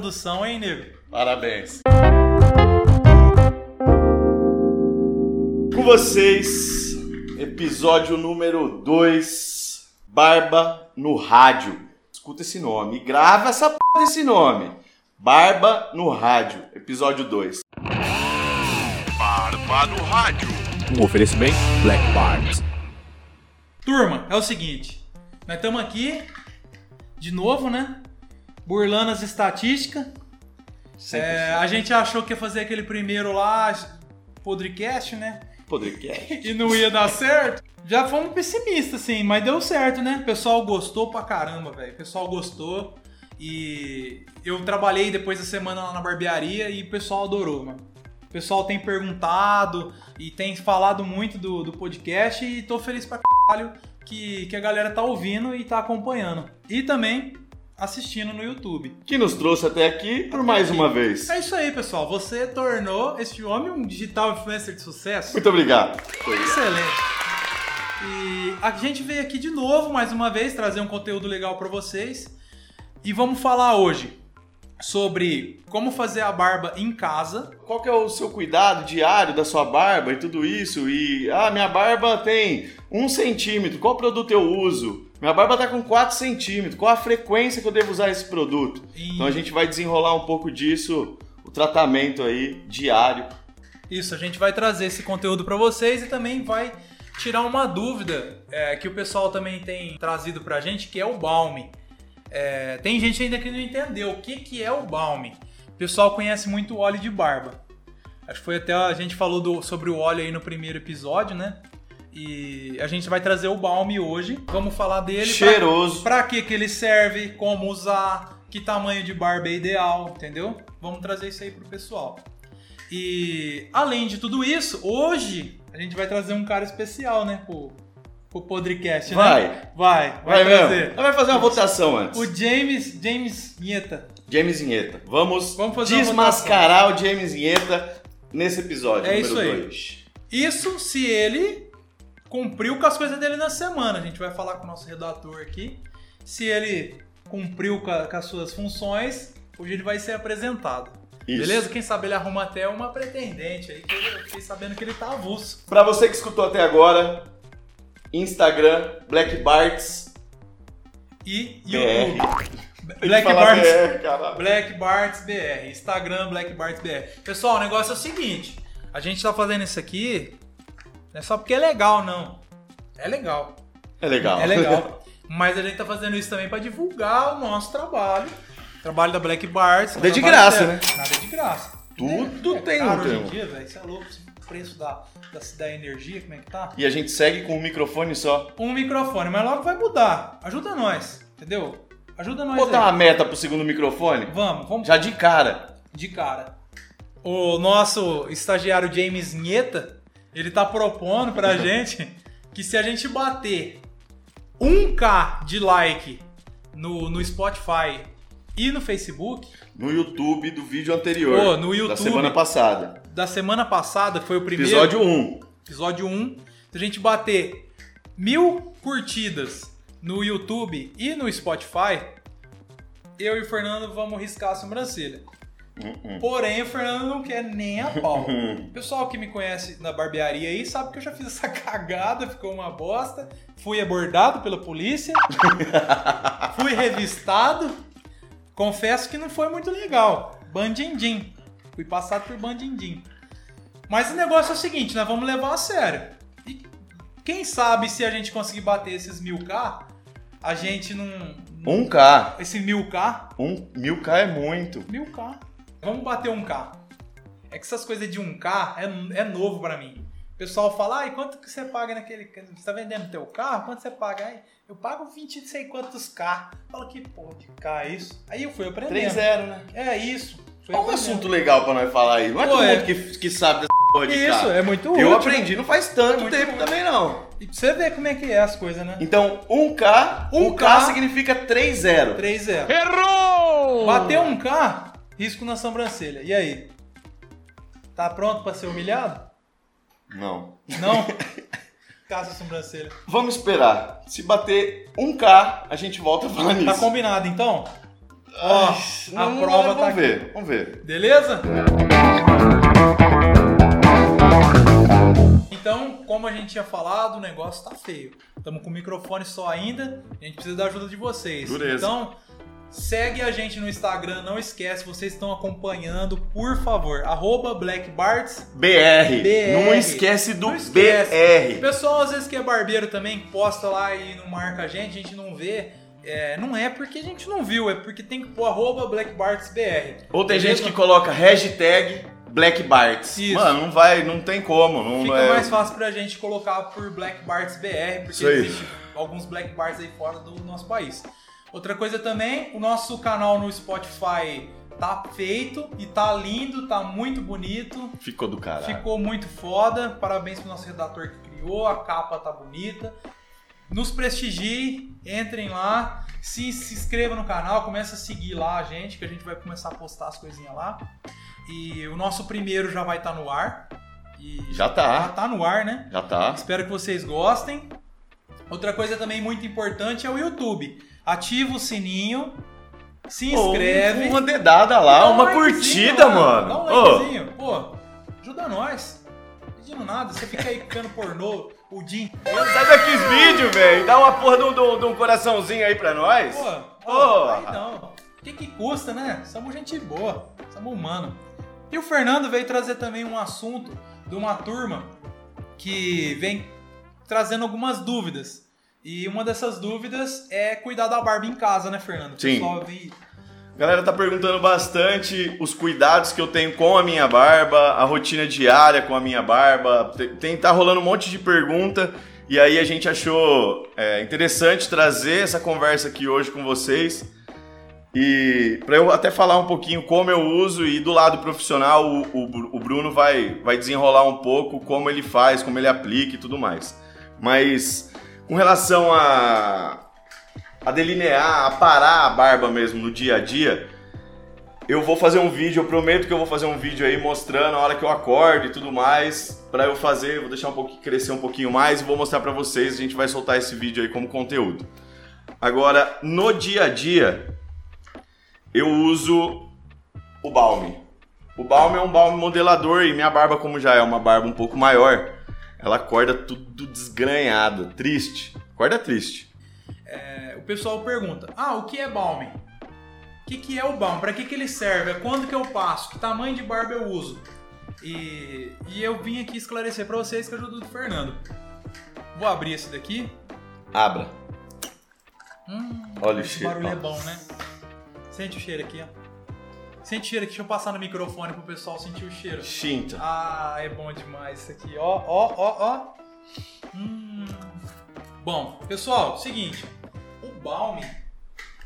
introdução, hein, nego? Parabéns. Com vocês, episódio número 2, Barba no Rádio. Escuta esse nome e grava essa p desse nome. Barba no Rádio, episódio 2. Barba no Rádio. Um oferecimento Black Bart. Turma, é o seguinte. Nós estamos aqui, de novo, né? Burlando as estatísticas. É, a gente achou que ia fazer aquele primeiro lá, podcast, né? Podcast. E não ia dar certo. Já fomos pessimistas, assim, mas deu certo, né? O pessoal gostou pra caramba, velho. O pessoal gostou. E eu trabalhei depois da semana lá na barbearia e o pessoal adorou, mano. O pessoal tem perguntado e tem falado muito do, do podcast e tô feliz pra caralho que, que a galera tá ouvindo e tá acompanhando. E também assistindo no YouTube. Que nos trouxe até aqui por mais uma vez. É isso aí, pessoal. Você tornou este homem um digital influencer de sucesso. Muito obrigado. Excelente. E a gente veio aqui de novo, mais uma vez, trazer um conteúdo legal para vocês. E vamos falar hoje sobre como fazer a barba em casa. Qual que é o seu cuidado diário da sua barba e tudo isso? E, ah, minha barba tem um centímetro, qual produto eu uso? Minha barba tá com 4 centímetros, qual a frequência que eu devo usar esse produto? E- Então a gente vai desenrolar um pouco disso, o tratamento aí diário. Isso, a gente vai trazer esse conteúdo para vocês e também vai tirar uma dúvida é, que o pessoal também tem trazido pra gente, que é o balme. É, tem gente ainda que não entendeu o que, que é o balme. O pessoal conhece muito o óleo de barba. Acho que foi até a gente falou do- sobre o óleo aí no primeiro episódio, né? E a gente vai trazer o balme hoje. Vamos falar dele. pra- Cheiroso. Pra que que ele serve, como usar, que tamanho de barba é ideal, entendeu? Vamos trazer isso aí pro pessoal. E além de tudo isso, hoje a gente vai trazer um cara especial, né, pro, pro podcast, Vai. né? Vai. Vai, Vai trazer. mesmo. Vai fazer uma votação antes. O James, James Nieta. James Inheta. Vamos, Vamos desmascarar o James Inheta nesse episódio, É número isso aí. 2. Isso se ele cumpriu com as coisas dele na semana. A gente vai falar com o nosso redator aqui. Se ele cumpriu com, a- com as suas funções, hoje ele vai ser apresentado. Isso. Beleza? Quem sabe ele arruma até uma pretendente aí, que eu fiquei sabendo que ele tá avulso. Pra você que escutou até agora, Instagram, Black Barts E BR. YouTube. Que Black Barts. BR. Black Barts BR. Instagram Black Barts BR. Pessoal, o negócio é o seguinte: a gente tá fazendo isso aqui não é só porque é legal, não. É legal. É legal. É legal. Mas a gente tá fazendo isso também pra divulgar o nosso trabalho. Trabalho da Black Barts. Nada de graça, né? Nada de graça. Tudo é, tem caro um hoje em dia, velho. Isso é louco. O preço da, da, da energia, como é que tá? E a gente segue com um microfone só. Um microfone, mas logo vai mudar. Ajuda nós, entendeu? Ajuda nós Botar aí. uma meta pro segundo microfone? Vamos, vamos Já de cara. de cara. O nosso estagiário James Nieta, ele tá propondo pra gente que se a gente bater 1k de like no, no Spotify e no Facebook, No YouTube do vídeo anterior. No Da YouTube. semana passada. da semana passada foi o primeiro Episódio 1. episódio 1, se a gente bater mil curtidas no YouTube e no Spotify, eu e o Fernando vamos riscar a sobrancelha. Hum, Porém, o Fernando não quer nem a pau. Hum. Pessoal que me conhece na barbearia aí sabe que eu já fiz essa cagada, ficou uma bosta. Fui abordado pela polícia, fui revistado. Confesso que não foi muito legal. Bandindim. Fui passado por bandindim. Mas o negócio é o seguinte, nós vamos levar a sério. E quem sabe se a gente conseguir bater esses mil K, a gente não. 1K. Esse mil K, Um, 1000K é muito. Mil K. Vamos bater um K. É que essas coisas de um K é, é novo pra mim. O pessoal fala, ah, e quanto que você paga naquele. Você tá vendendo teu carro? Quanto você paga? Aí, eu pago 20 não sei quantos K. Fala que porra de K é isso? Aí eu fui aprendendo. 3-0, né? É isso. Fui Olha um aprendendo. assunto legal pra nós falar aí. Não é Pô, todo é. mundo que, que sabe dessa porra de Isso, K. é muito Eu útil, aprendi não faz tanto muito tempo útil. também, não. E pra você ver como é que é as coisas, né? Então, 1K, 1K, 1K significa 3-0. 3-0. Errou! Bateu um K, risco na sobrancelha. E aí? Tá pronto pra ser humilhado? Não. Não? Caça a sobrancelha. Vamos esperar. Se bater 1K, a gente volta a falar Tá nisso. combinado então? Ó, Ai, a não- prova vamos tá aqui. ver, vamos ver. Beleza? Então, como a gente tinha falado, o negócio tá feio. Estamos com o microfone só ainda, a gente precisa da ajuda de vocês. Dureza. Então, segue a gente no Instagram, não esquece, vocês estão acompanhando, por favor, arroba BlackBarts. BR. BR. Não esquece do Não esquece. O BR. pessoal, às vezes, que é barbeiro também, posta lá e não marca a gente, a gente não vê. É, não é porque a gente não viu, é porque tem que pôr arroba BlackBartsBR. Ou tem gente que coloca hashtag Black Barts. Isso. Mano, não vai, não tem como. Não Fica é... mais fácil pra gente colocar por Black Barts BR, porque existe alguns Black Barts aí fora do nosso país. Outra coisa também, o nosso canal no Spotify tá feito e tá lindo, tá muito bonito, Ficou do caralho. ficou muito foda. Parabéns pro nosso redator que criou, a capa tá bonita. Nos prestigie, entrem lá, se, se inscreva no canal, começa a seguir lá a gente, que a gente vai começar a postar as coisinhas lá. E o nosso primeiro já vai estar no ar. E Já já tá, tá no ar, né? já tá. Espero que vocês gostem. Outra coisa também muito importante é o YouTube. Ativa o sininho, se inscreve. Uma dedada lá, um uma curtida, mano. Dá um likezinho. Pô, ajuda nós. Pedindo nada, você fica aí ficando pornô o dia inteiro. sai daqui os vídeos, velho. Dá uma porra de um- de um coraçãozinho aí pra nós. Pô, Pô. aí não. O que que custa, né? Somos gente boa, somos humanos. E o Fernando veio trazer também um assunto de uma turma que vem trazendo algumas dúvidas. E uma dessas dúvidas é cuidar da barba em casa, né, Fernando? Sim. pessoal galera tá perguntando bastante os cuidados que eu tenho com a minha barba, a rotina diária com a minha barba. Tem, tá rolando um monte de pergunta e aí a gente achou é, interessante trazer essa conversa aqui hoje com vocês. E para eu até falar um pouquinho como eu uso e do lado profissional o, o o Bruno vai, vai desenrolar um pouco como ele faz, como ele aplica e tudo mais. Mas com relação a, a delinear, a parar a barba mesmo no dia a dia, eu vou fazer um vídeo, eu prometo que eu vou fazer um vídeo aí mostrando a hora que eu acordo e tudo mais, pra eu fazer, vou deixar um pouquinho crescer um pouquinho mais e vou mostrar pra vocês, a gente vai soltar esse vídeo aí como conteúdo. Agora, no dia a dia, eu uso o balme. O balme é um balme modelador e minha barba, como já é uma barba um pouco maior, ela acorda tudo desgranhada, triste. Acorda triste. é, o pessoal pergunta: Ah, o que é balme? O que, que é o balme? Pra que, que ele serve? Quando que eu passo? Que tamanho de barba eu uso? E, e eu vim aqui esclarecer pra vocês a ajuda do Fernando. Vou abrir esse daqui. Abra. Hum, Olha o cheiro. barulho é bom, né? Sente o cheiro aqui, ó. Sente cheiro aqui. Deixa eu passar no microfone pro pessoal sentir o cheiro. Xinta. Ah, é bom demais isso aqui. Ó, ó, ó, ó. Hum. Bom, pessoal, seguinte. O balme,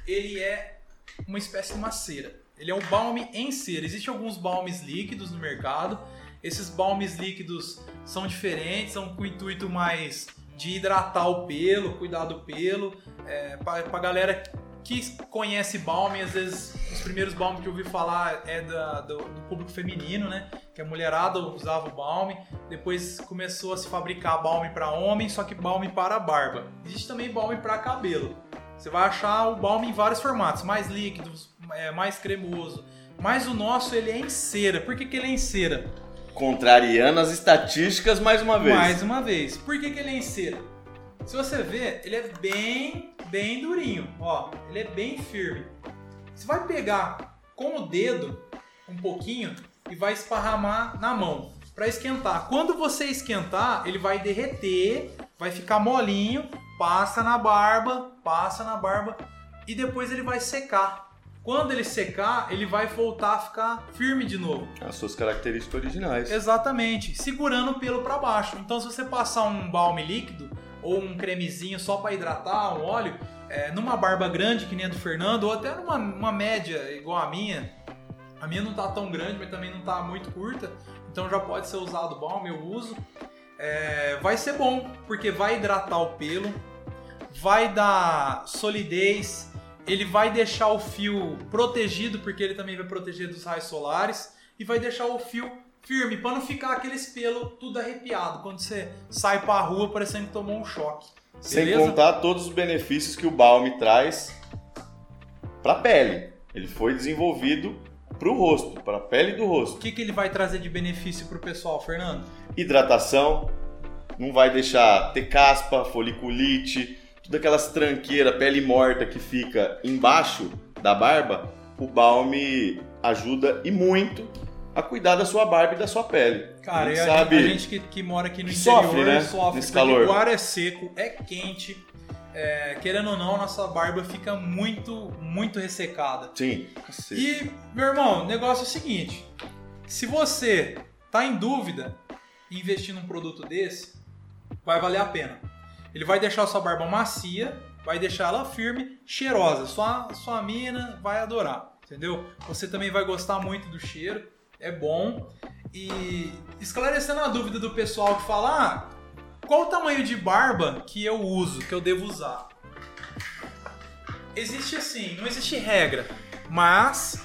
ele é uma espécie de uma cera. Ele é um balme em cera. Existem alguns balmes líquidos no mercado. Esses balmes líquidos são diferentes, são com o intuito mais de hidratar o pelo, cuidar do pelo. É, pra, pra galera que conhece balme, às vezes os primeiros balmes que eu ouvi falar é da- do, do público feminino, né? Que a mulherada usava o balme. Depois começou a se fabricar balme para homem, só que balme para barba. Existe também balme para cabelo. Você vai achar o balme em vários formatos, mais líquidos, é, mais cremoso. Mas o nosso ele é em cera. Por que, que ele é em cera? Contrariando as estatísticas mais uma vez. Mais uma vez. Por que, que ele é em cera? Se você ver, ele é bem, bem durinho. Ó, ele é bem firme. Você vai pegar com o dedo um pouquinho e vai esparramar na mão para esquentar. Quando você esquentar, ele vai derreter, vai ficar molinho, passa na barba, passa na barba e depois ele vai secar. Quando ele secar, ele vai voltar a ficar firme de novo. As suas características originais. Exatamente, segurando o pelo para baixo. Então, se você passar um balme líquido ou um cremezinho só para hidratar, um óleo, é, numa barba grande que nem a do Fernando, ou até numa uma média igual a minha, a minha não tá tão grande, mas também não tá muito curta, então já pode ser usado balme, eu uso. É, vai ser bom, porque vai hidratar o pelo, vai dar solidez, ele vai deixar o fio protegido, porque ele também vai proteger dos raios solares, e vai deixar o fio firme, para não ficar aqueles pelos tudo arrepiado quando você sai pra rua parecendo que tomou um choque. Sem Beleza? contar todos os benefícios que o balme traz pra pele. Ele foi desenvolvido para o rosto, para a pele do O rosto. que, que ele vai trazer de benefício pro pessoal, Fernando? Hidratação, não vai deixar ter caspa, foliculite, tudo aquelas tranqueiras, pele morta que fica embaixo da barba. O balme ajuda e muito a cuidar da sua barba e da sua pele. Cara, a gente a, sabe. a gente que, que mora aqui no que interior sofre, né, sofre nesse calor. o ar é seco, é quente. é, querendo ou não, nossa barba fica muito, muito ressecada. Sim, cacete. E, meu irmão, o negócio é o seguinte: se você tá em dúvida em investir num produto desse, vai valer a pena. Ele vai deixar a sua barba macia, vai deixar ela firme, cheirosa. Sua, sua mina vai adorar, entendeu? Você também vai gostar muito do cheiro, é bom. E esclarecendo a dúvida do pessoal que fala: ah, qual o tamanho de barba que eu uso, que eu devo usar? Existe assim, não existe regra, mas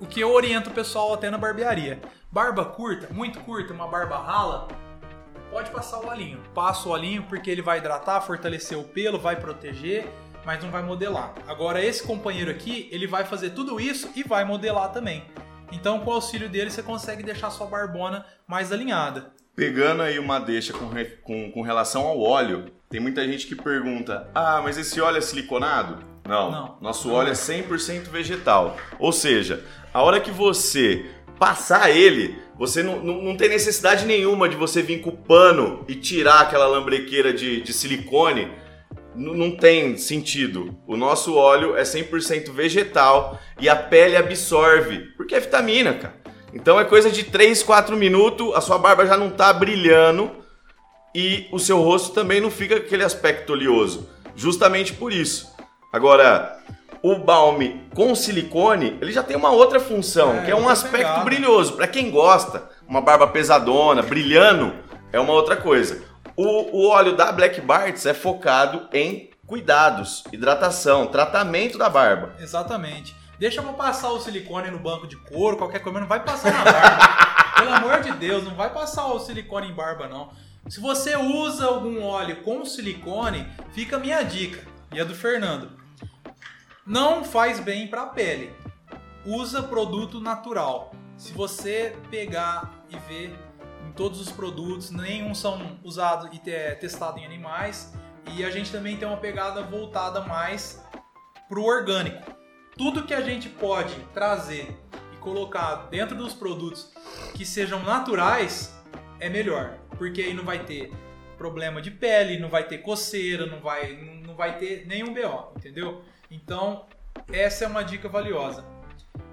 o que eu oriento o pessoal até na barbearia. Barba curta, muito curta, uma barba rala, pode passar o olhinho. Passa o olhinho porque ele vai hidratar, fortalecer o pelo, vai proteger, mas não vai modelar. Agora esse companheiro aqui, ele vai fazer tudo isso e vai modelar também. Então com o auxílio dele você consegue deixar sua barbona mais alinhada. Pegando aí uma deixa com, re- com, com relação ao óleo, tem muita gente que pergunta: ah, mas esse óleo é siliconado? Não, Não. nosso óleo é 100% vegetal. Ou seja, a hora que você passar ele, você não, não, não tem necessidade nenhuma de você vir com o pano e tirar aquela lambrequeira de, de silicone. Não tem sentido. O nosso óleo é 100% vegetal e a pele absorve, porque é vitamina, cara. Então é coisa de 3, 4 minutos, a sua barba já não tá brilhando e o seu rosto também não fica com aquele aspecto oleoso. Justamente por isso. Agora, o balme com silicone, ele já tem uma outra função, É, que é um outra aspecto pegada. brilhoso. Pra quem gosta, uma barba pesadona, brilhando, é uma outra coisa. O, o óleo da Black Barts é focado em cuidados, hidratação, tratamento da barba. Exatamente. Deixa eu passar o silicone no banco de couro, qualquer coisa, não vai passar na barba. Pelo amor de Deus, não vai passar o silicone em barba, não. Se você usa algum óleo com silicone, fica a minha dica. E a do Fernando. Não faz bem pra pele. Usa produto natural. Se você pegar e ver todos os produtos, nenhum são usados e te- testados em animais. E a gente também tem uma pegada voltada mais pro orgânico. Tudo que a gente pode trazer e colocar dentro dos produtos que sejam naturais é melhor, porque aí não vai ter problema de pele, não vai ter coceira, não vai, não vai ter nenhum BO, entendeu? Então, essa é uma dica valiosa.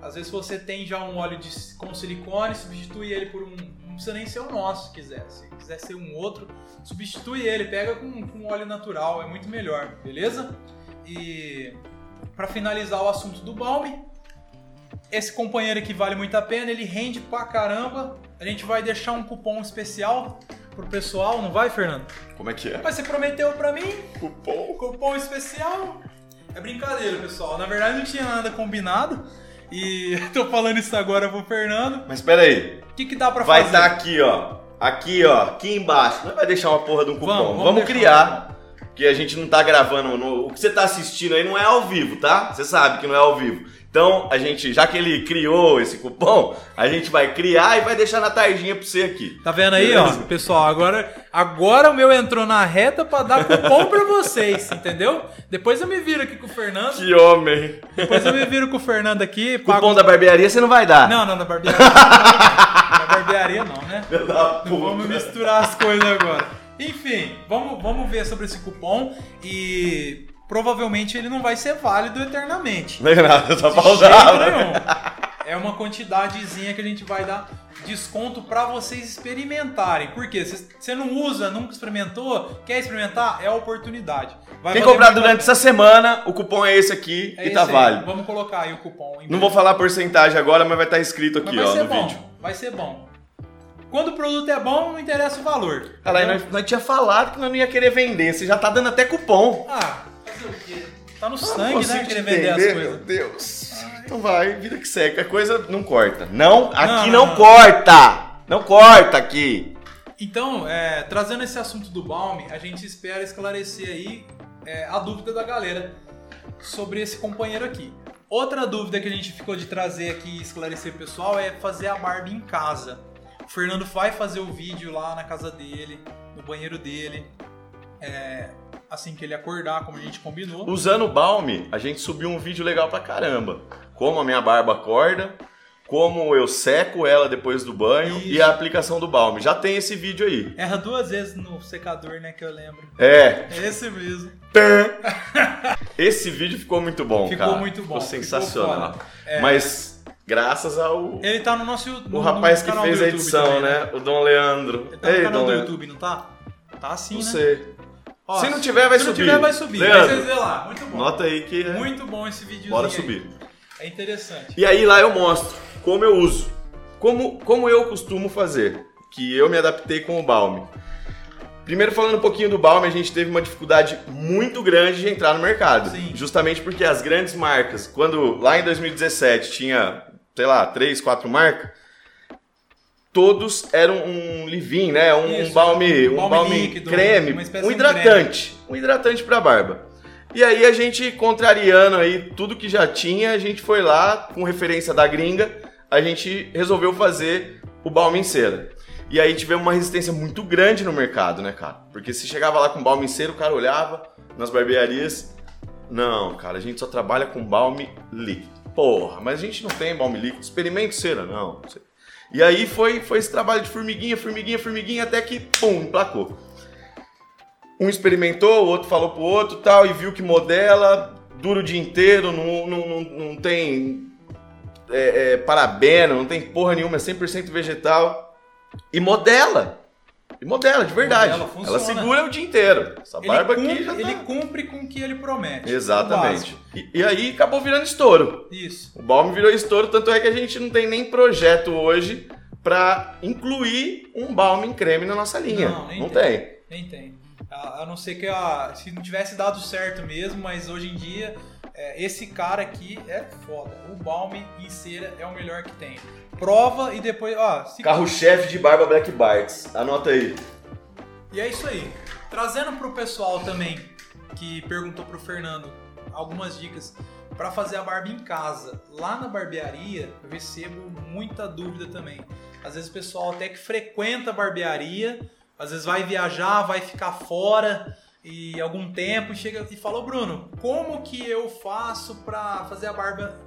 Às vezes você tem já um óleo de, com silicone, substitui ele por um. Não precisa nem ser o nosso, se quiser. Se quiser ser um outro, substitui ele, pega com, com óleo natural, é muito melhor, beleza? E para finalizar o assunto do balme, esse companheiro aqui vale muito a pena, ele rende pra caramba. A gente vai deixar um cupom especial pro pessoal, não vai, Fernando? Como é que é? Mas você prometeu pra mim Cupom? cupom especial. É brincadeira, pessoal. Na verdade não tinha nada combinado. E tô falando isso agora pro Fernando. Mas espera aí, O que, que dá pra vai fazer? estar aqui, ó. Aqui, ó, aqui embaixo. Não vai deixar uma porra de um cupom. Vamos, Vamos, vamos criar. Porque a gente não tá gravando. no- O que você tá assistindo aí não é ao vivo, tá? Você sabe que não é ao vivo. Então, a gente, já que ele criou esse cupom, a gente vai criar e vai deixar na tardinha pra você aqui. Tá vendo aí, Beleza. ó, pessoal? Agora, agora o meu entrou na reta pra dar cupom pra vocês, entendeu? Depois eu me viro aqui com o Fernando. Que homem. Depois eu me viro com o Fernando aqui. pago- Cupom da barbearia você não vai dar. Não, não, na barbearia. na barbearia não, né? Da Não vamos misturar as coisas agora. Enfim, vamos, vamos ver sobre esse cupom e provavelmente ele não vai ser válido eternamente. Não é nada, tá nenhum. É uma quantidadezinha que a gente vai dar desconto pra vocês experimentarem. Por quê? Se você não usa, nunca experimentou, quer experimentar? É a oportunidade. Vai Quem comprar durante essa semana, o cupom é esse aqui É e tá esse aí. válido. Vamos colocar aí o cupom. Não vou falar a porcentagem agora, mas vai estar escrito Mas aqui, vai ó, ser no bom. vídeo. Vai ser bom. Quando o produto é bom, não interessa o valor. Cara, nós, nós tinha falado que nós não ia querer vender. Você já tá dando até cupom. Ah, fazer o quê? Tá no sangue, né? Querer vender as coisas. Meu Deus. Então vai, vida que segue. A coisa não corta. Não, aqui não, não, não. corta. Não corta aqui. Então, é, trazendo esse assunto do Balme, a gente espera esclarecer aí é, a dúvida da galera sobre esse companheiro aqui. Outra dúvida que a gente ficou de trazer aqui e esclarecer pessoal é fazer a barba em casa. O Fernando vai fazer o vídeo lá na casa dele, no banheiro dele. É, assim que ele acordar, como a gente combinou. Usando o Balm, a gente subiu um vídeo legal pra caramba. Como a minha barba acorda, como eu seco ela depois do banho Isso. e a aplicação do Balm. Já tem esse vídeo aí. Erra duas vezes no secador, né? Que eu lembro. É, É esse mesmo. esse vídeo ficou muito bom, Ficou cara. muito bom, Ficou ficou sensacional. foda. É. Mas graças ao Ele tá no nosso no, o rapaz no que fez a edição, também, né? O Dom Leandro. Ele tá no Ei, canal Dom do Leandro. YouTube, não tá? Tá assim, Não né? sei. Ó, Se não tiver, vai se subir. não tiver, vai subir. Leandro. Verem lá. Muito bom. Nota aí que é- Muito bom esse videozinho. bora aí. subir. É interessante. E aí lá eu mostro como eu uso. Como, como eu costumo fazer. Que eu me adaptei com o Balm. Primeiro falando um pouquinho do Balm, a gente teve uma dificuldade muito grande de entrar no mercado. Sim. Justamente porque as grandes marcas, quando lá em 2017 tinha, sei lá, três, quatro marcas, todos eram um leave-in, né? Um, Isso, um balm, um um balm balm líquido, creme, um hidratante, um hidratante para barba. E aí a gente contrariando aí tudo que já tinha, a gente foi lá com referência da gringa, a gente resolveu fazer o balm em cera. E aí tivemos uma resistência muito grande no mercado, né, cara? Porque se chegava lá com balm em cera, o cara olhava nas barbearias, não, cara, a gente só trabalha com balm líquido. Porra, mas a gente não tem balm líquido, experimente cera, não. não sei. E aí foi, foi esse trabalho de formiguinha, formiguinha, formiguinha, até que, pum, emplacou. Um experimentou, o outro falou pro outro tal, e viu que modela, dura o dia inteiro, não, não, não, não tem é, é, parabeno, não tem porra nenhuma, é 100% vegetal. E modela. E modela, de verdade. Modela. Ela segura o dia inteiro. Essa Ele barba cumpre, aqui já tá... ele cumpre com o que ele promete. Exatamente. E, e aí acabou virando estouro. Isso. O Balm virou estouro, tanto é que a gente não tem nem projeto hoje pra incluir um balm em creme na nossa linha. Não, nem não tem. tem. Nem tem. A, a não ser que a, se não tivesse dado certo mesmo, mas hoje em dia é, esse cara aqui é foda. O Balm em cera é o melhor que tem. Prova e depois, ó, se Carro-chefe de barba Black Barts. Anota aí. E é isso aí. Trazendo pro pessoal também que perguntou pro Fernando algumas dicas para fazer a barba em casa. Lá na barbearia eu recebo muita dúvida também. Às vezes o pessoal até que frequenta a barbearia, às vezes vai viajar, vai ficar fora e algum tempo e chega e fala, "Ô, Bruno, como que eu faço para fazer a barba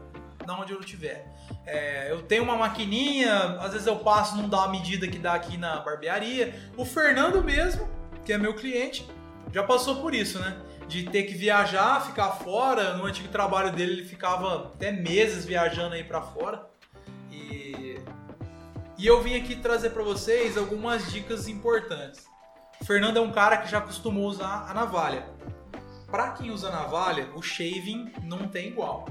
na onde eu estiver? É, eu tenho uma maquininha, às vezes eu passo, não dá a medida que dá aqui na barbearia. O Fernando mesmo, que é meu cliente, já passou por isso, né? De ter que viajar, ficar fora. No antigo trabalho dele, ele ficava até meses viajando aí pra fora. E, e eu vim aqui trazer pra vocês algumas dicas importantes. O Fernando é um cara que já costumou usar a navalha. Pra quem usa navalha, o shaving não tem igual.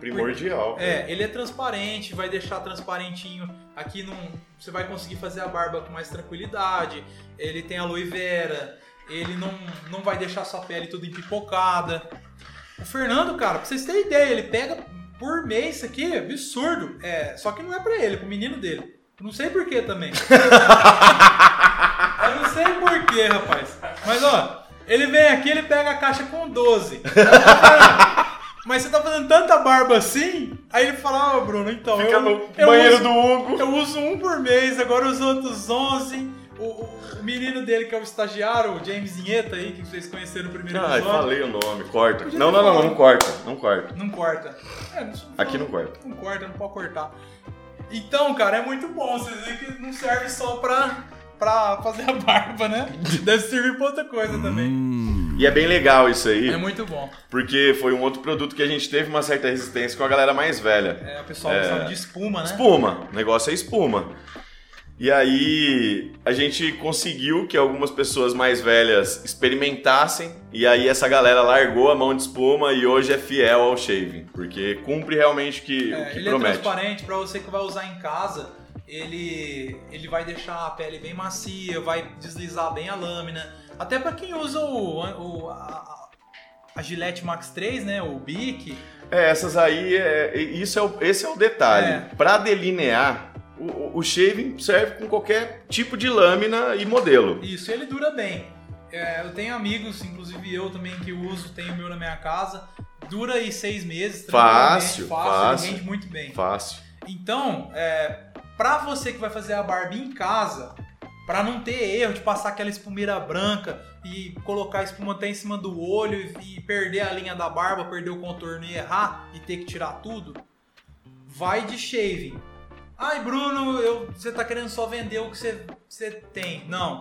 Primordial. É, ele é transparente, vai deixar transparentinho. Aqui não, você vai conseguir fazer a barba com mais tranquilidade. Ele tem aloe vera, ele não, não vai deixar sua pele toda empipocada. O Fernando, cara, pra vocês terem ideia, ele pega por mês isso aqui, absurdo. É, só que não é pra ele, é pro menino dele. Não sei por que também. Eu não sei por que, rapaz. Mas ó, ele vem aqui, ele pega a caixa com 12. Mas você tá fazendo tanta barba assim? Aí ele fala, ó, Bruno, então. Fica eu, no eu banheiro uso, do Hugo. Eu uso um por mês, agora os outros 11. O, o- o menino dele, que é o estagiário, o James Inheta aí, que vocês conheceram no primeiro Ai, episódio. falei o nome. Corta. Não, não, não, falado. não corta. Não corta. Não corta. É, não, Aqui não corta. Não corta, não pode cortar. Então, cara, é muito bom. Vocês veem que não serve só pra, pra fazer a barba, né? Deve servir pra outra coisa também. E é bem legal isso aí, É muito bom. porque foi um outro produto que a gente teve uma certa resistência com a galera mais velha. É, o pessoal É. de espuma, né? Espuma. O negócio é espuma. E aí a gente conseguiu que algumas pessoas mais velhas experimentassem e aí essa galera largou a mão de espuma e hoje é fiel ao shaving, porque cumpre realmente o que, É, o que ele é promete. transparente pra você que vai usar em casa. Ele, ele vai deixar a pele bem macia, vai deslizar bem a lâmina. Até pra quem usa o, o- a, a- Gillette Max 3, né? O Bic. É, essas aí, é, isso é o, esse é o detalhe. É. Pra delinear, o, o- shaving serve com qualquer tipo de lâmina e modelo. Isso, ele dura bem. É, eu tenho amigos, inclusive eu também, que uso, tenho o meu na minha casa. dura aí seis meses. Fácil, fácil, fácil. rende muito bem. Fácil. Então, é, pra você que vai fazer a barba em casa, pra não ter erro de passar aquela espumeira branca e colocar a espuma até em cima do olho e, perder a linha da barba, perder o contorno e errar e ter que tirar tudo, vai de shaving. Ai, Bruno, eu, você tá querendo só vender o que você, você tem. Não.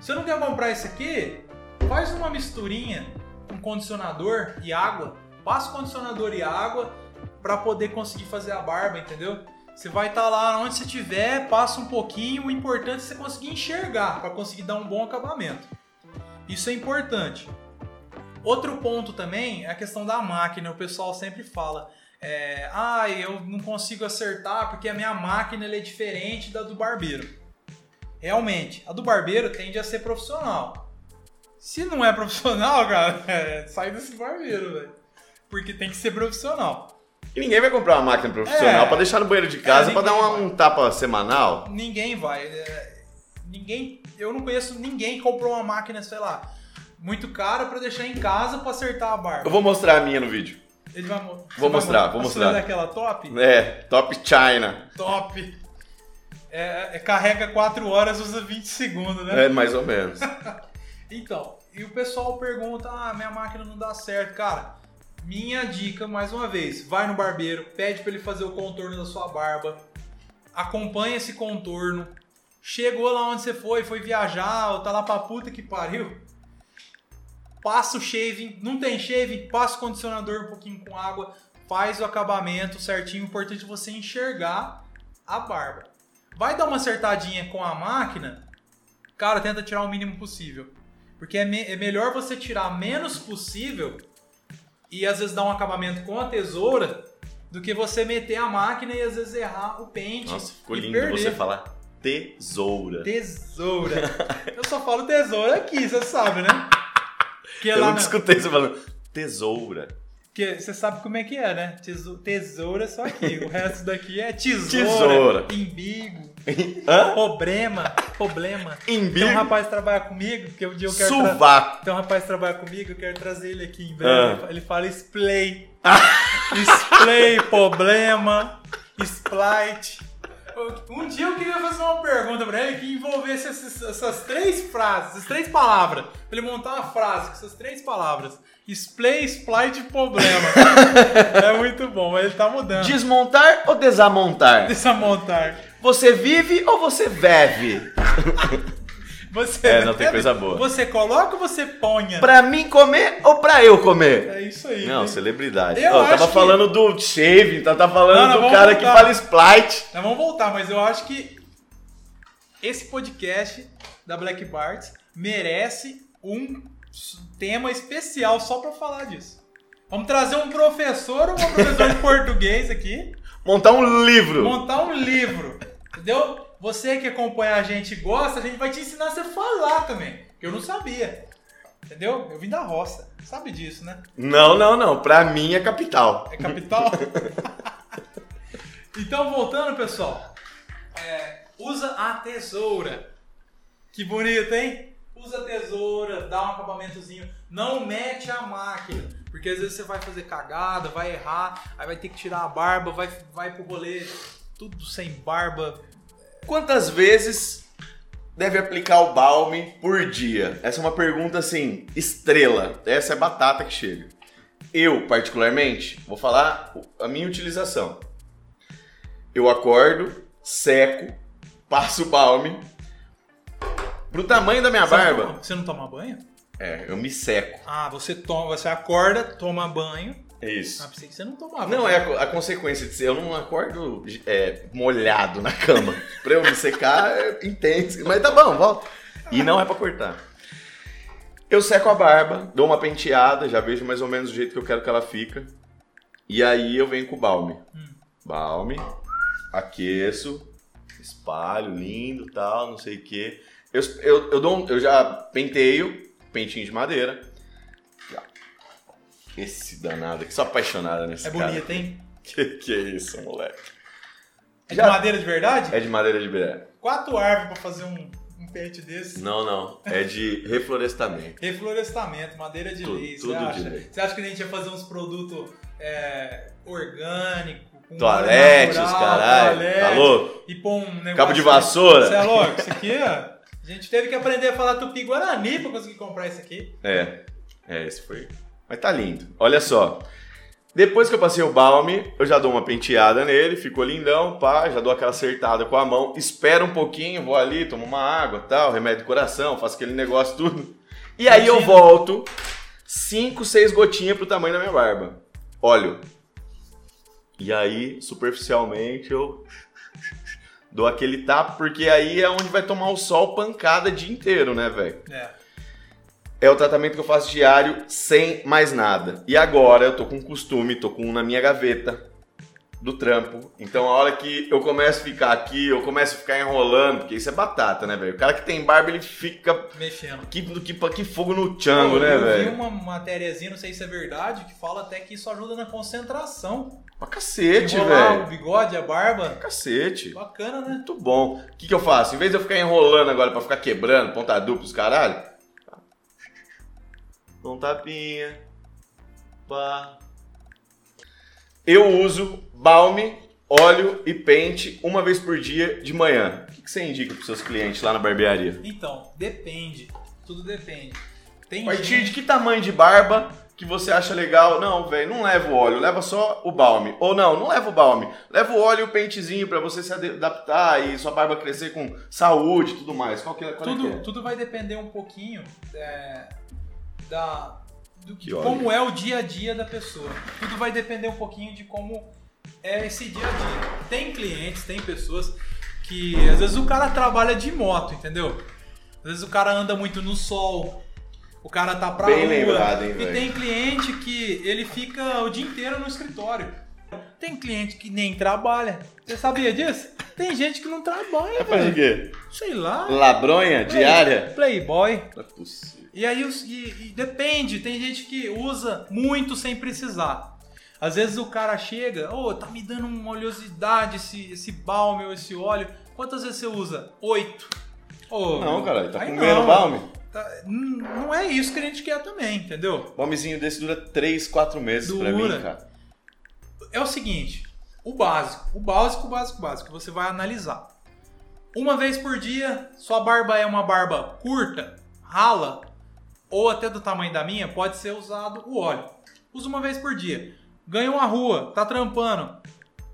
Você não quer comprar isso aqui? Faz uma misturinha com condicionador e água. Passa o condicionador e água pra poder conseguir fazer a barba, entendeu? Você vai estar lá onde você estiver, passa um pouquinho. O importante é você conseguir enxergar para conseguir dar um bom acabamento. Isso é importante. Outro ponto também é a questão da máquina. O pessoal sempre fala: é, ah, eu não consigo acertar porque a minha máquina é diferente da do barbeiro. Realmente, a do barbeiro tende a ser profissional. Se não é profissional, cara, é, sai desse barbeiro, velho. Porque tem que ser profissional. E ninguém vai comprar uma máquina profissional É. pra deixar no banheiro de casa É, pra dar uma- um tapa semanal. Ninguém vai. é, ninguém. Eu não conheço ninguém que comprou uma máquina, sei lá, muito cara pra deixar em casa pra acertar a barba. Eu vou mostrar a minha no vídeo. Ele vai, Vou vai mostrar, mo- vou mostrar. sua daquela top? É, Top China. Top. É, é, carrega 4 horas, usa 20 segundos, né? É, mais ou menos. Então, e o pessoal pergunta: ah, minha máquina não dá certo. Cara, minha dica, mais uma vez: vai no barbeiro, pede pra ele fazer o contorno da sua barba, acompanha esse contorno. Chegou lá onde você foi, foi viajar, ou tá lá pra puta que pariu. Passa o shaving, não tem shaving, passa o condicionador um pouquinho com água, faz o acabamento certinho. O importante é você enxergar a barba. Vai dar uma acertadinha com a máquina, cara, tenta tirar o mínimo possível. Porque é, me- é melhor você tirar menos possível e às vezes dar um acabamento com a tesoura do que você meter a máquina e às vezes errar o pente. Nossa, ficou e lindo perder. você falar tesoura. Tesoura. Eu só falo tesoura aqui, você sabe, né? Que é Eu lá nunca na- escutei você falando tesoura. que você sabe como é que é, né? Teso- Tesoura só aqui. O resto daqui é tesoura, Tesoura. embigo, Hã? problema, problema. Tem um rapaz que trabalha comigo, que um dia eu quero tra- Sovaco. Tem um rapaz que trabalha comigo, eu quero trazer ele aqui em breve. Ah. Ele fala splay. splay, problema, splite. Um dia eu queria fazer uma pergunta pra ele que envolvesse essas, essas três frases, essas três palavras. Pra ele montar uma frase com essas três palavras. Splay, splite problema. é muito bom, mas ele tá mudando. Desmontar ou desamontar? Dessa montagem. Você vive ou você vive? Você É, não, tem coisa boa. Você coloca ou você ponha? Pra mim comer ou pra eu comer? É isso aí. Não, Tem- celebridade. Eu acho tava que- falando do shave, então tá falando Não, não, do cara que voltar. fala splite. Nós vamos voltar, mas eu acho que esse podcast da Black Bart merece um tema especial só pra falar disso. Vamos trazer um professor ou uma professora de português aqui, Montar um livro. montar um livro, entendeu? Você que acompanha a gente e gosta, a gente vai te ensinar a você falar também, que eu não sabia. Entendeu? Eu vim da roça. Sabe disso, né? Não, não, não. Pra mim é capital. É capital? então, voltando, pessoal. É, usa a tesoura. Que bonito, hein? Usa a tesoura, dá um acabamentozinho. Não mete a máquina. Porque às vezes você vai fazer cagada, vai errar, aí vai ter que tirar a barba, vai, vai pro rolê tudo sem barba. Quantas vezes deve aplicar o balme por dia? Essa é uma pergunta assim, estrela. Essa é batata que chega. Eu, particularmente, vou falar a minha utilização. Eu acordo, seco, passo o balme. Pro tamanho da minha Você não barba, toma- Você não toma banho? é, eu me seco. Ah, você toma, você acorda, toma banho. É isso. Ah, pensei que você não tomava. Não, é a, a consequência de ser. Eu não acordo é, molhado na cama. pra eu me secar é intenso. Mas tá bom, volta. E não é pra cortar. Eu seco a barba, dou uma penteada, já vejo mais ou menos o jeito que eu quero que ela fica. E aí eu venho com o balme. Balme, aqueço, espalho, lindo tal, não sei o quê. Eu, eu, eu, dou eu já penteio, pentinho de madeira. Esse danado aqui, sou apaixonada nesse É cara. bonito, hein? Que que é isso, moleque? É Já- de madeira de verdade? É de madeira de beré. Quatro árvores pra fazer um, um pente desse? Não, não. É de reflorestamento. Reflorestamento, madeira de Tu- lei. tudo você, de acha? lei. você acha que a gente ia fazer uns produtos é, orgânicos? com Toalete, os caralho. toalete, Tá louco? E pôr um negócio. Cabo de vassoura. Você é louco? Isso aqui, ó. A gente teve que aprender a falar tupi guarani pra conseguir comprar isso aqui. É. É, esse foi. Mas tá lindo. Olha só. Depois que eu passei o balme, eu já dou uma penteada nele, ficou lindão, pá, já dou aquela acertada com a mão, espero um pouquinho, vou ali, tomo uma água, tal, remédio do coração, faço aquele negócio tudo. E aí eu volto, 5, 6 gotinhas pro tamanho da minha barba. Óleo. E aí, superficialmente, eu dou aquele tapa, porque aí é onde vai tomar o sol pancada o dia inteiro, né, velho? É. É o tratamento que eu faço diário sem mais nada. E agora eu tô com costume, tô com um na minha gaveta do trampo. Então a hora que eu começo a ficar aqui, eu começo a ficar enrolando, porque isso é batata, né, velho? O cara que tem barba, ele fica. Mexendo. Que, que, que fogo no tchango, né, eu vi velho? uma matériazinha, não sei se é verdade, que fala até que isso ajuda na concentração. Pra cacete, velho. o bigode, a barba. Cacete. Bacana, né? Muito bom. O que, que eu faço? Em vez de eu ficar enrolando agora pra ficar quebrando, ponta dupla, os caralho. Dou um tapinha. Pá. Eu uso balme, óleo e pente uma vez por dia de manhã. O que, que você indica pros seus clientes lá na barbearia? Então, depende. Tudo depende. Tem A partir gente- de que tamanho de barba que você acha legal? Não, velho, não leva o óleo, leva só o balme. Ou não, não leva o balme. Leva o óleo e o pentezinho pra você se adaptar e sua barba crescer com saúde e tudo mais. Qual que é, qual é que tudo, é? tudo vai depender um pouquinho é, da do Que como é o dia a dia da pessoa. Tudo vai depender um pouquinho de como é esse dia a dia. Tem clientes, tem pessoas que às vezes o cara trabalha de moto, entendeu? Às vezes o cara anda muito no sol. O cara tá pra Bem rua. lembrado, hein, e velho? tem cliente que ele fica o dia inteiro no escritório. Tem cliente que nem trabalha. Você sabia disso? Tem gente que não trabalha, Faz o velho. quê? Sei lá. Labronha diária? Playboy. Não é possível. E aí e, e depende, tem gente que usa muito sem precisar. Às vezes o cara chega, ô, tá me dando uma oleosidade esse, esse balme ou esse óleo. Quantas vezes você usa? Oito. Ô, Não, caralho, tá comendo balme? Tá- não é isso que a gente quer também, entendeu? Balmezinho desse dura 3, 4 meses pra Dura. mim, cara. É o seguinte, o básico, o básico, o básico, o básico, você vai analisar. Uma vez por dia, sua barba é uma barba curta, rala, ou até do tamanho da minha, pode ser usado o óleo. Usa uma vez por dia. Ganhou uma rua, tá trampando.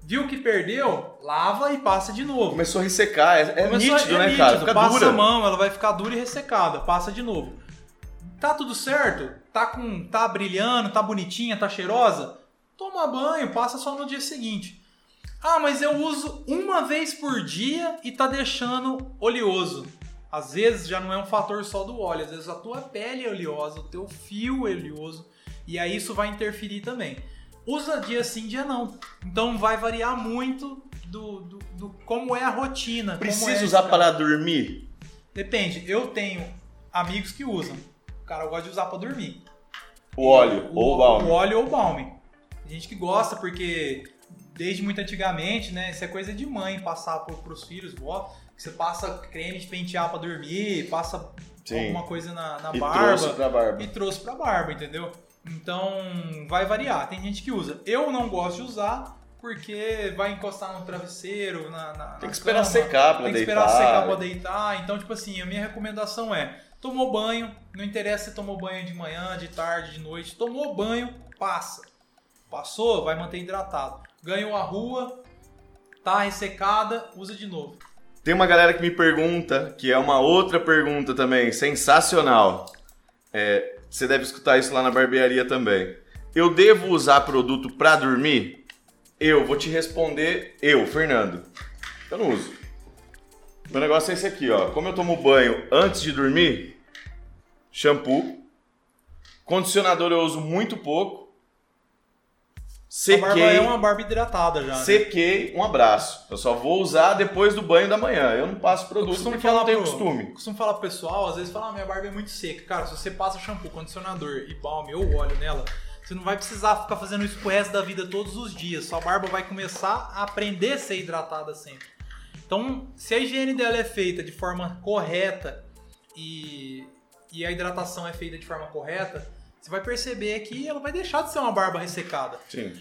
Viu que perdeu? Lava e passa de novo. Começou a ressecar, é, é Começou- nítido, é né, cara? nítido, Fica passa dura. a mão, ela vai ficar dura e ressecada. Passa de novo. Tá tudo certo? Tá com, tá brilhando, tá bonitinha, tá cheirosa? Toma banho, passa só no dia seguinte. Ah, mas eu uso uma vez por dia e tá deixando oleoso. Às vezes já não é um fator só do óleo, às vezes a tua pele é oleosa, o teu fio é oleoso, e aí isso vai interferir também. Usa dia sim, dia não. Então vai variar muito do, do, do como é a rotina. Precisa é usar para dormir? Depende. Eu tenho amigos que usam. O cara gosta de usar pra dormir. O óleo ou o balme? O óleo ou o balme. Tem gente que gosta porque desde muito antigamente, né? Isso é coisa de mãe passar pro, pros filhos, vó. Você passa creme de pentear pra dormir, passa Sim. alguma coisa na, na E barba trouxe pra barba. e trouxe pra barba, entendeu? Então vai variar. Tem gente que usa. Eu não gosto de usar porque vai encostar no travesseiro, na, na Tem que esperar cama. secar pra Tem que deitar. esperar secar pra deitar. Então, tipo assim, a minha recomendação é: tomou banho, não interessa se tomou banho de manhã, de tarde, de noite, tomou banho, passa. Passou, vai manter hidratado. Ganhou a rua, tá ressecada, usa de novo. Tem uma galera que me pergunta, que é uma outra pergunta também, sensacional. É, você deve escutar isso lá na barbearia também. Eu devo usar produto pra dormir? Eu vou te responder, eu, Fernando. Eu não uso. Meu negócio é esse aqui, ó. Como eu tomo banho antes de dormir, shampoo. Condicionador eu uso muito pouco. A barba Sequei. é uma barba hidratada já. né? Sequei, um abraço. Eu só vou usar depois do banho da manhã. Eu não passo produto porque eu não falar tenho pro- costume. Costumo falar pro pessoal, às vezes fala, ah, minha barba é muito seca. Cara, se você passa shampoo, condicionador e balme ou óleo nela, você não vai precisar ficar fazendo isso pro resto da vida todos os dias. Sua barba vai começar a aprender a ser hidratada sempre. Então, se a higiene dela é feita de forma correta e, e a hidratação é feita de forma correta, você vai perceber que ela vai deixar de ser uma barba ressecada. Sim.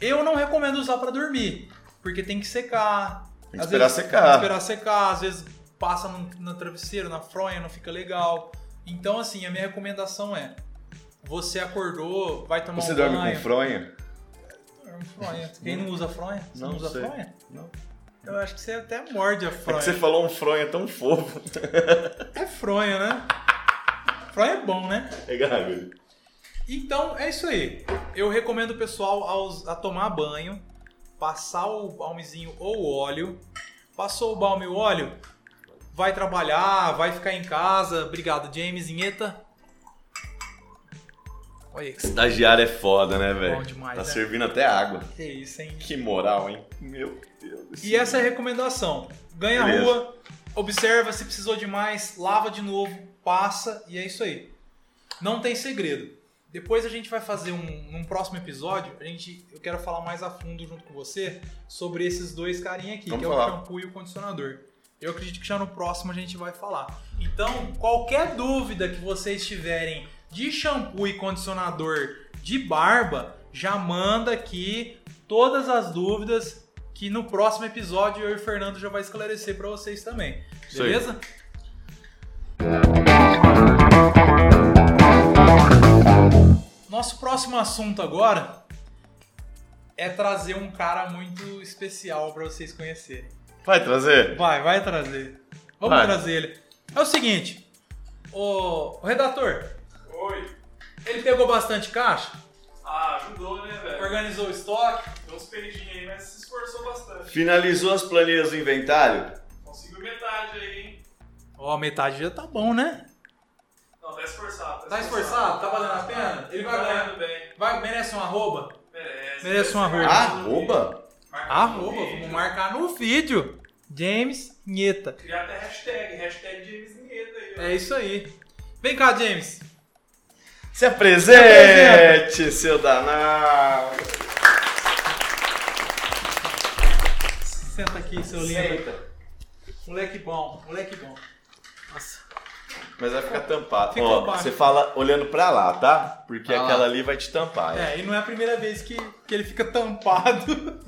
Eu não recomendo usar pra dormir, porque tem que secar. Tem que esperar vezes, secar. Tem que esperar secar, às vezes passa no, no travesseiro, na fronha, não fica legal. Então, assim, a minha recomendação é: você acordou, vai tomar Você um dorme banho. com fronha? Dorme fronha. Quem não usa fronha? Você não, Não usa sei. fronha? Não. Eu acho que você até morde a É fronha. que você falou um fronha tão fofo. É fronha, né? Fronha é bom, né? É gargalho. Então é isso aí. Eu recomendo o pessoal a, us- a tomar banho, passar o balmezinho ou o óleo. Passou o balme e o óleo, vai trabalhar, vai ficar em casa. Obrigado, James Inheta. Olha aí. Estagiário é foda, né, velho? Bom demais, Tá né? servindo até água. Que isso, hein? Que moral, hein? Meu Deus do céu. E essa é a recomendação. Ganha a Beleza. rua, observa se precisou de mais, lava de novo, passa e é isso aí. Não tem segredo. Depois a gente vai fazer um num próximo episódio, a gente eu quero falar mais a fundo junto com você sobre esses dois carinha aqui, Vamos que é falar. o shampoo e o condicionador. Eu acredito que já no próximo a gente vai falar. Então, qualquer dúvida que vocês tiverem de shampoo e condicionador de barba, já manda aqui todas as dúvidas que no próximo episódio eu e o Fernando já vai esclarecer pra vocês também. Isso aí. Nosso próximo assunto agora é trazer um cara muito especial pra vocês conhecerem. Vai trazer? Vai, vai trazer. Vamos Vai. trazer ele. É o seguinte, o, o redator, Oi. ele pegou bastante caixa, Ah, ajudou, né, velho? organizou o estoque, Deu uns peidinhos aí, mas se esforçou bastante. Finalizou as planilhas do inventário? Conseguiu metade aí, hein? Ó, metade já tá bom, né? Não, tá esforçado. Tá esforçado? Tá valendo a pena? Ele vai tá ganhar. ganhando bem. Vai, merece um arroba? Merece. Merece um arroba. Arroba? Arroba, vamos marcar no vídeo. James Nheta. Criar até hashtag. Hashtag James Nieto aí, ó. É isso aí. Vem cá, James. Se apresente, seu danado. Senta aqui, seu lindo. Senta. Moleque bom, moleque bom. Mas vai ficar tampado. Ficou Ó, você fala olhando pra lá, tá? Porque lá. aquela ali vai te tampar. É, e não é a primeira vez que, que ele fica tampado.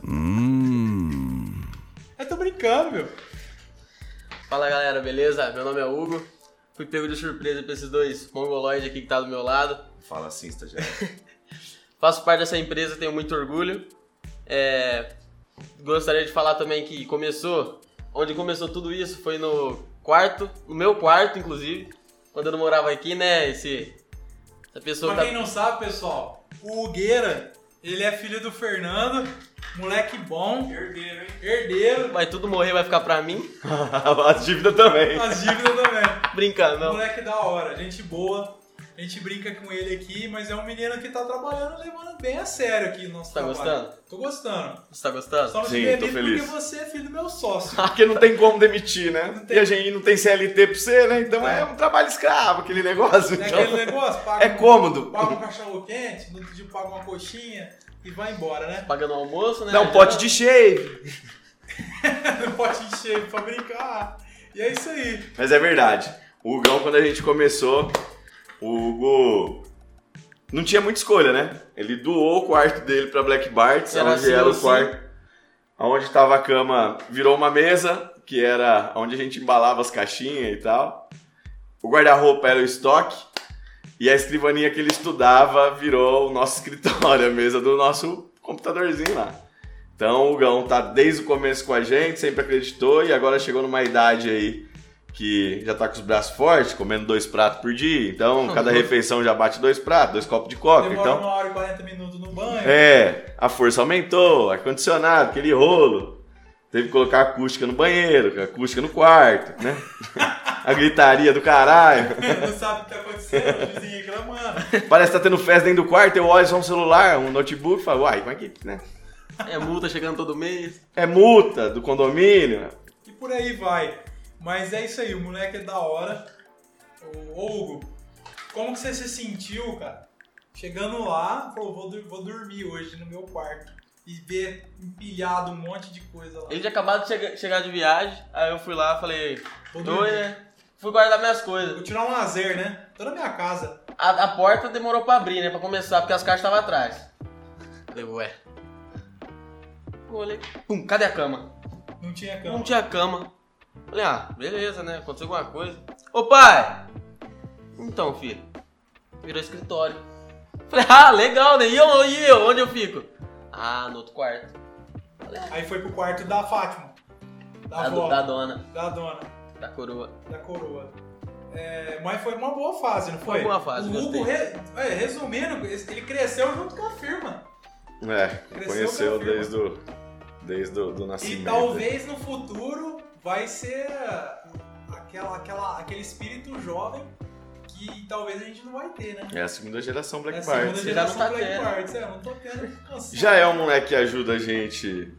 Eu tô brincando, meu. Fala galera, beleza? Meu nome é Hugo. Fui pego de surpresa pra esses dois mongoloides aqui que tá do meu lado. Fala assim, estagiário. Faço parte dessa empresa, tenho muito orgulho. É, Gostaria de falar também que começou, onde começou tudo isso foi no quarto, no meu quarto, inclusive, quando eu não morava aqui, né? Esse, essa pessoa Pra tá- quem não sabe, pessoal, o Hugueira, ele é filho do Fernando, moleque bom, Herdeiro, hein? herdeiro, vai tudo morrer, vai ficar pra mim. As dívidas também. as dívidas também. Brincando, não. Moleque da hora, gente boa. A gente brinca com ele aqui, mas é um menino que tá trabalhando, levando bem a sério aqui no nosso Tá trabalho. gostando? Tô gostando. Você tá gostando? Só não Sim, te tô feliz. porque você é filho do meu sócio. Porque não tem como demitir, né? Tem. E a gente não tem CLT pra você, né? Então é um trabalho escravo aquele negócio. É então- aquele negócio, paga É um- cômodo. Paga um cachorro quente, no outro dia paga uma coxinha e vai embora, né? Pagando o almoço, né? Dá um pote de shave. Não pode encher pra brincar. E é isso aí. Mas é verdade. O Hugão, quando a gente começou, o Hugo não tinha muita escolha, né? Ele doou o quarto dele pra Black Bart, Era onde assim era o assim. quarto. Onde tava a cama, virou uma mesa, que era onde a gente embalava as caixinhas e tal. O guarda-roupa era o estoque. E a escrivaninha que ele estudava virou o nosso escritório, a mesa do nosso computadorzinho lá. Então o Gão tá desde o começo com a gente, sempre acreditou e agora chegou numa idade aí que já tá com os braços fortes, comendo dois pratos por dia. Então cada refeição já bate dois pratos, dois copos de coca. Demora Então uma hora e 40 minutos no banho. é, a força aumentou, ar-condicionado, aquele rolo. Teve que colocar acústica no banheiro, acústica no quarto, né? a gritaria do caralho. Não sabe o que tá acontecendo, o vizinho reclamando. Parece que tá tendo festa dentro do quarto, eu olho só um celular, um notebook e falo, uai, como é que, né? É multa chegando todo mês. É multa do condomínio. E por aí vai. Mas é isso aí, o moleque é da hora. Ô, ô, Hugo, como que você se sentiu, cara? Chegando lá, falou, vou, vou dormir hoje no meu quarto. e ver empilhado um monte de coisa lá. Ele tinha acabado de chega- chegar de viagem, aí eu fui lá falei, dormindo. né? Fui guardar minhas coisas. Vou tirar um lazer, né? Tô na minha casa. A, a porta demorou pra abrir, né? Pra começar, porque as caixas estavam atrás. Falei, ué. Olhei, pum, cadê a cama? Não tinha cama. Não tinha cama. Falei, ah, beleza, né? Aconteceu alguma coisa. Ô pai! Então, filho, virou escritório. Falei, ah, legal, né? E eu, e eu? Onde eu fico? Ah, no outro quarto. Aí foi pro quarto da Fátima. Da, Da, avó. da dona, da dona. da coroa. Da coroa. É, mas foi uma boa fase, não foi? Foi uma boa fase, O Hugo, re- é, resumindo, ele cresceu junto com a firma. É, Cresceu conheceu desde o, desde o do E nascimento. talvez no futuro vai ser aquela, aquela, aquele espírito jovem que talvez a gente não vai ter, né? É a segunda geração Black É a segunda Bart. já geração tá Black tendo. Bards. É, eu não tô tendo. Já é um moleque que ajuda a gente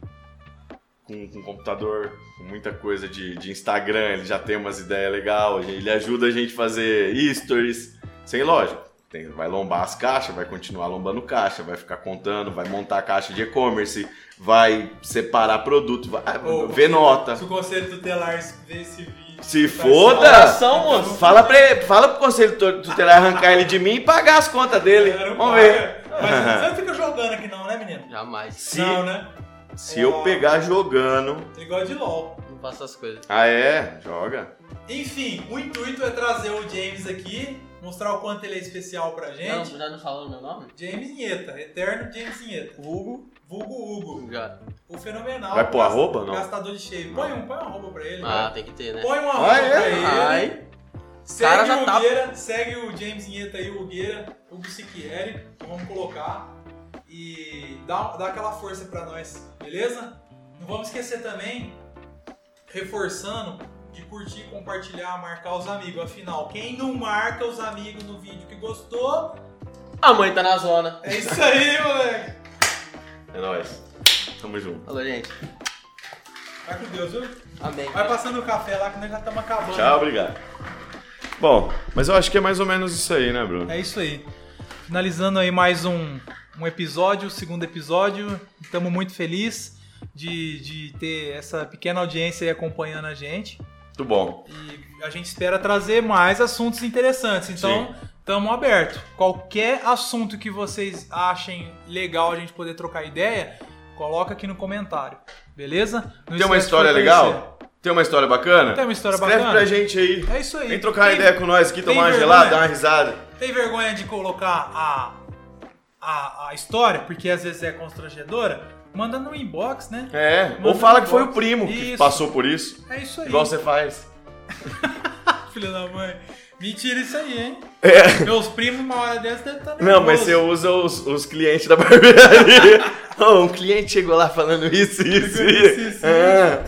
com, com computador, com muita coisa de, de Instagram, ele já tem umas ideias legais, ele ajuda a gente a fazer stories, sem lógico. Tem, vai lombar as caixas, vai continuar lombando caixa, vai ficar contando, vai montar caixa de e-commerce, vai separar produto, vai Ô, ver nota. Se o conselho tutelar ver esse vídeo. Se foda! Oração, moço. Fala, pra ele, fala pro conselho tu- tutelar arrancar ele de mim e pagar as contas dele. É, não Vamos ver. Mas você não fica jogando aqui não, né, menino? Jamais. Se, Não, né? se eu pegar jogando. Ele gosta de LOL. Não faço essas coisas. Ah, é? Joga. Enfim, o intuito é trazer o James aqui, mostrar o quanto ele é especial pra Não, gente. já não falou meu nome? James Inheta, eterno James Inheta. Hugo. Vulgo Hugo. Já. O fenomenal. Vai pôr arroba, não? Gastador de shave. Põe, um, põe uma arroba pra ele. Ah, tem que ter, né? Põe uma arroba Ah, é? pra ele. Ai. Segue Cara, já o tá- Hugueira, segue o James Inheta aí, o Hugueira, o Siquieri, então vamos colocar e dá, dá aquela força pra nós, beleza? Não vamos esquecer também, reforçando, de curtir, compartilhar, marcar os amigos. Afinal, quem não marca os amigos no vídeo que gostou, A mãe tá na zona. é isso aí, moleque. É nóis. Tamo junto. Falou, gente. Vai com Deus, viu? Amém. Vai passando o café lá que nós já estamos acabando. Tchau, obrigado. Bom, mas eu acho que é mais ou menos isso aí, né, Bruno? É isso aí. Finalizando aí mais um, um episódio, segundo episódio. Estamos muito felizes de, de ter essa pequena audiência aí acompanhando a gente. Muito bom. E a gente espera trazer mais assuntos interessantes. Então, estamos abertos. Qualquer assunto que vocês achem legal a gente poder trocar ideia, coloca aqui no comentário. Beleza? Não Tem uma história legal? Tem uma história bacana? Tem uma história Escreve bacana? pra gente aí. É isso aí. Vem trocar Tem- ideia com nós aqui, tem tomar uma gelada, dar uma risada. Tem vergonha de colocar a, a, a história, porque às vezes é constrangedora? Manda no inbox, né? É, Manda ou fala que foi o primo que Isso. passou por isso. É isso aí. Igual você faz. Filho da mãe. Mentira isso aí, hein? É. Meus primos, uma hora dessa, devem estar Não, mas você usa os, os clientes da barbearia. oh, um cliente chegou lá falando isso, isso, Isso, isso. isso, Ah.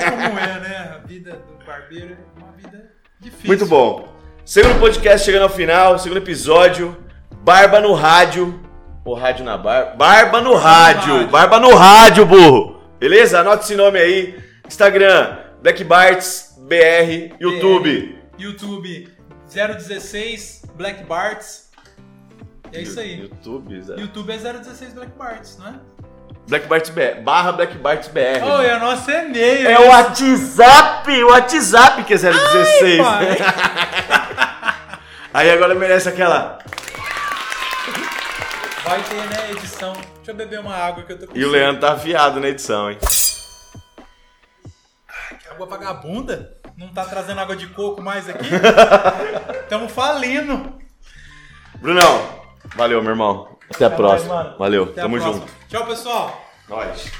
Sabe como é, né? A vida do barbeiro é uma vida difícil. Muito bom. Segundo podcast chegando ao final, segundo episódio. Barba no rádio. Ou rádio na barba. Barba no rádio. rádio. Barba no rádio, burro. Beleza? Anota esse nome aí. Instagram, Black Barts BR, YouTube. YouTube 016 Black Barts. É isso aí. YouTube, Zé. YouTube é 016 Black Barts, não é? Black Barts BR. Barra Black Barts BR. Oh, é o nosso e-mail. É o WhatsApp, o WhatsApp que é 016. Pai. Aí agora merece aquela. Vai ter, né, edição. Deixa eu beber uma água que eu tô com E o. Leandro tá afiado na edição, hein? Que água vagabunda? Não tá trazendo água de coco mais aqui? Tamo falindo. Brunão, valeu, meu irmão. Até a próxima. mais. Valeu, Até a tamo próxima. junto. Tchau, pessoal. Nós.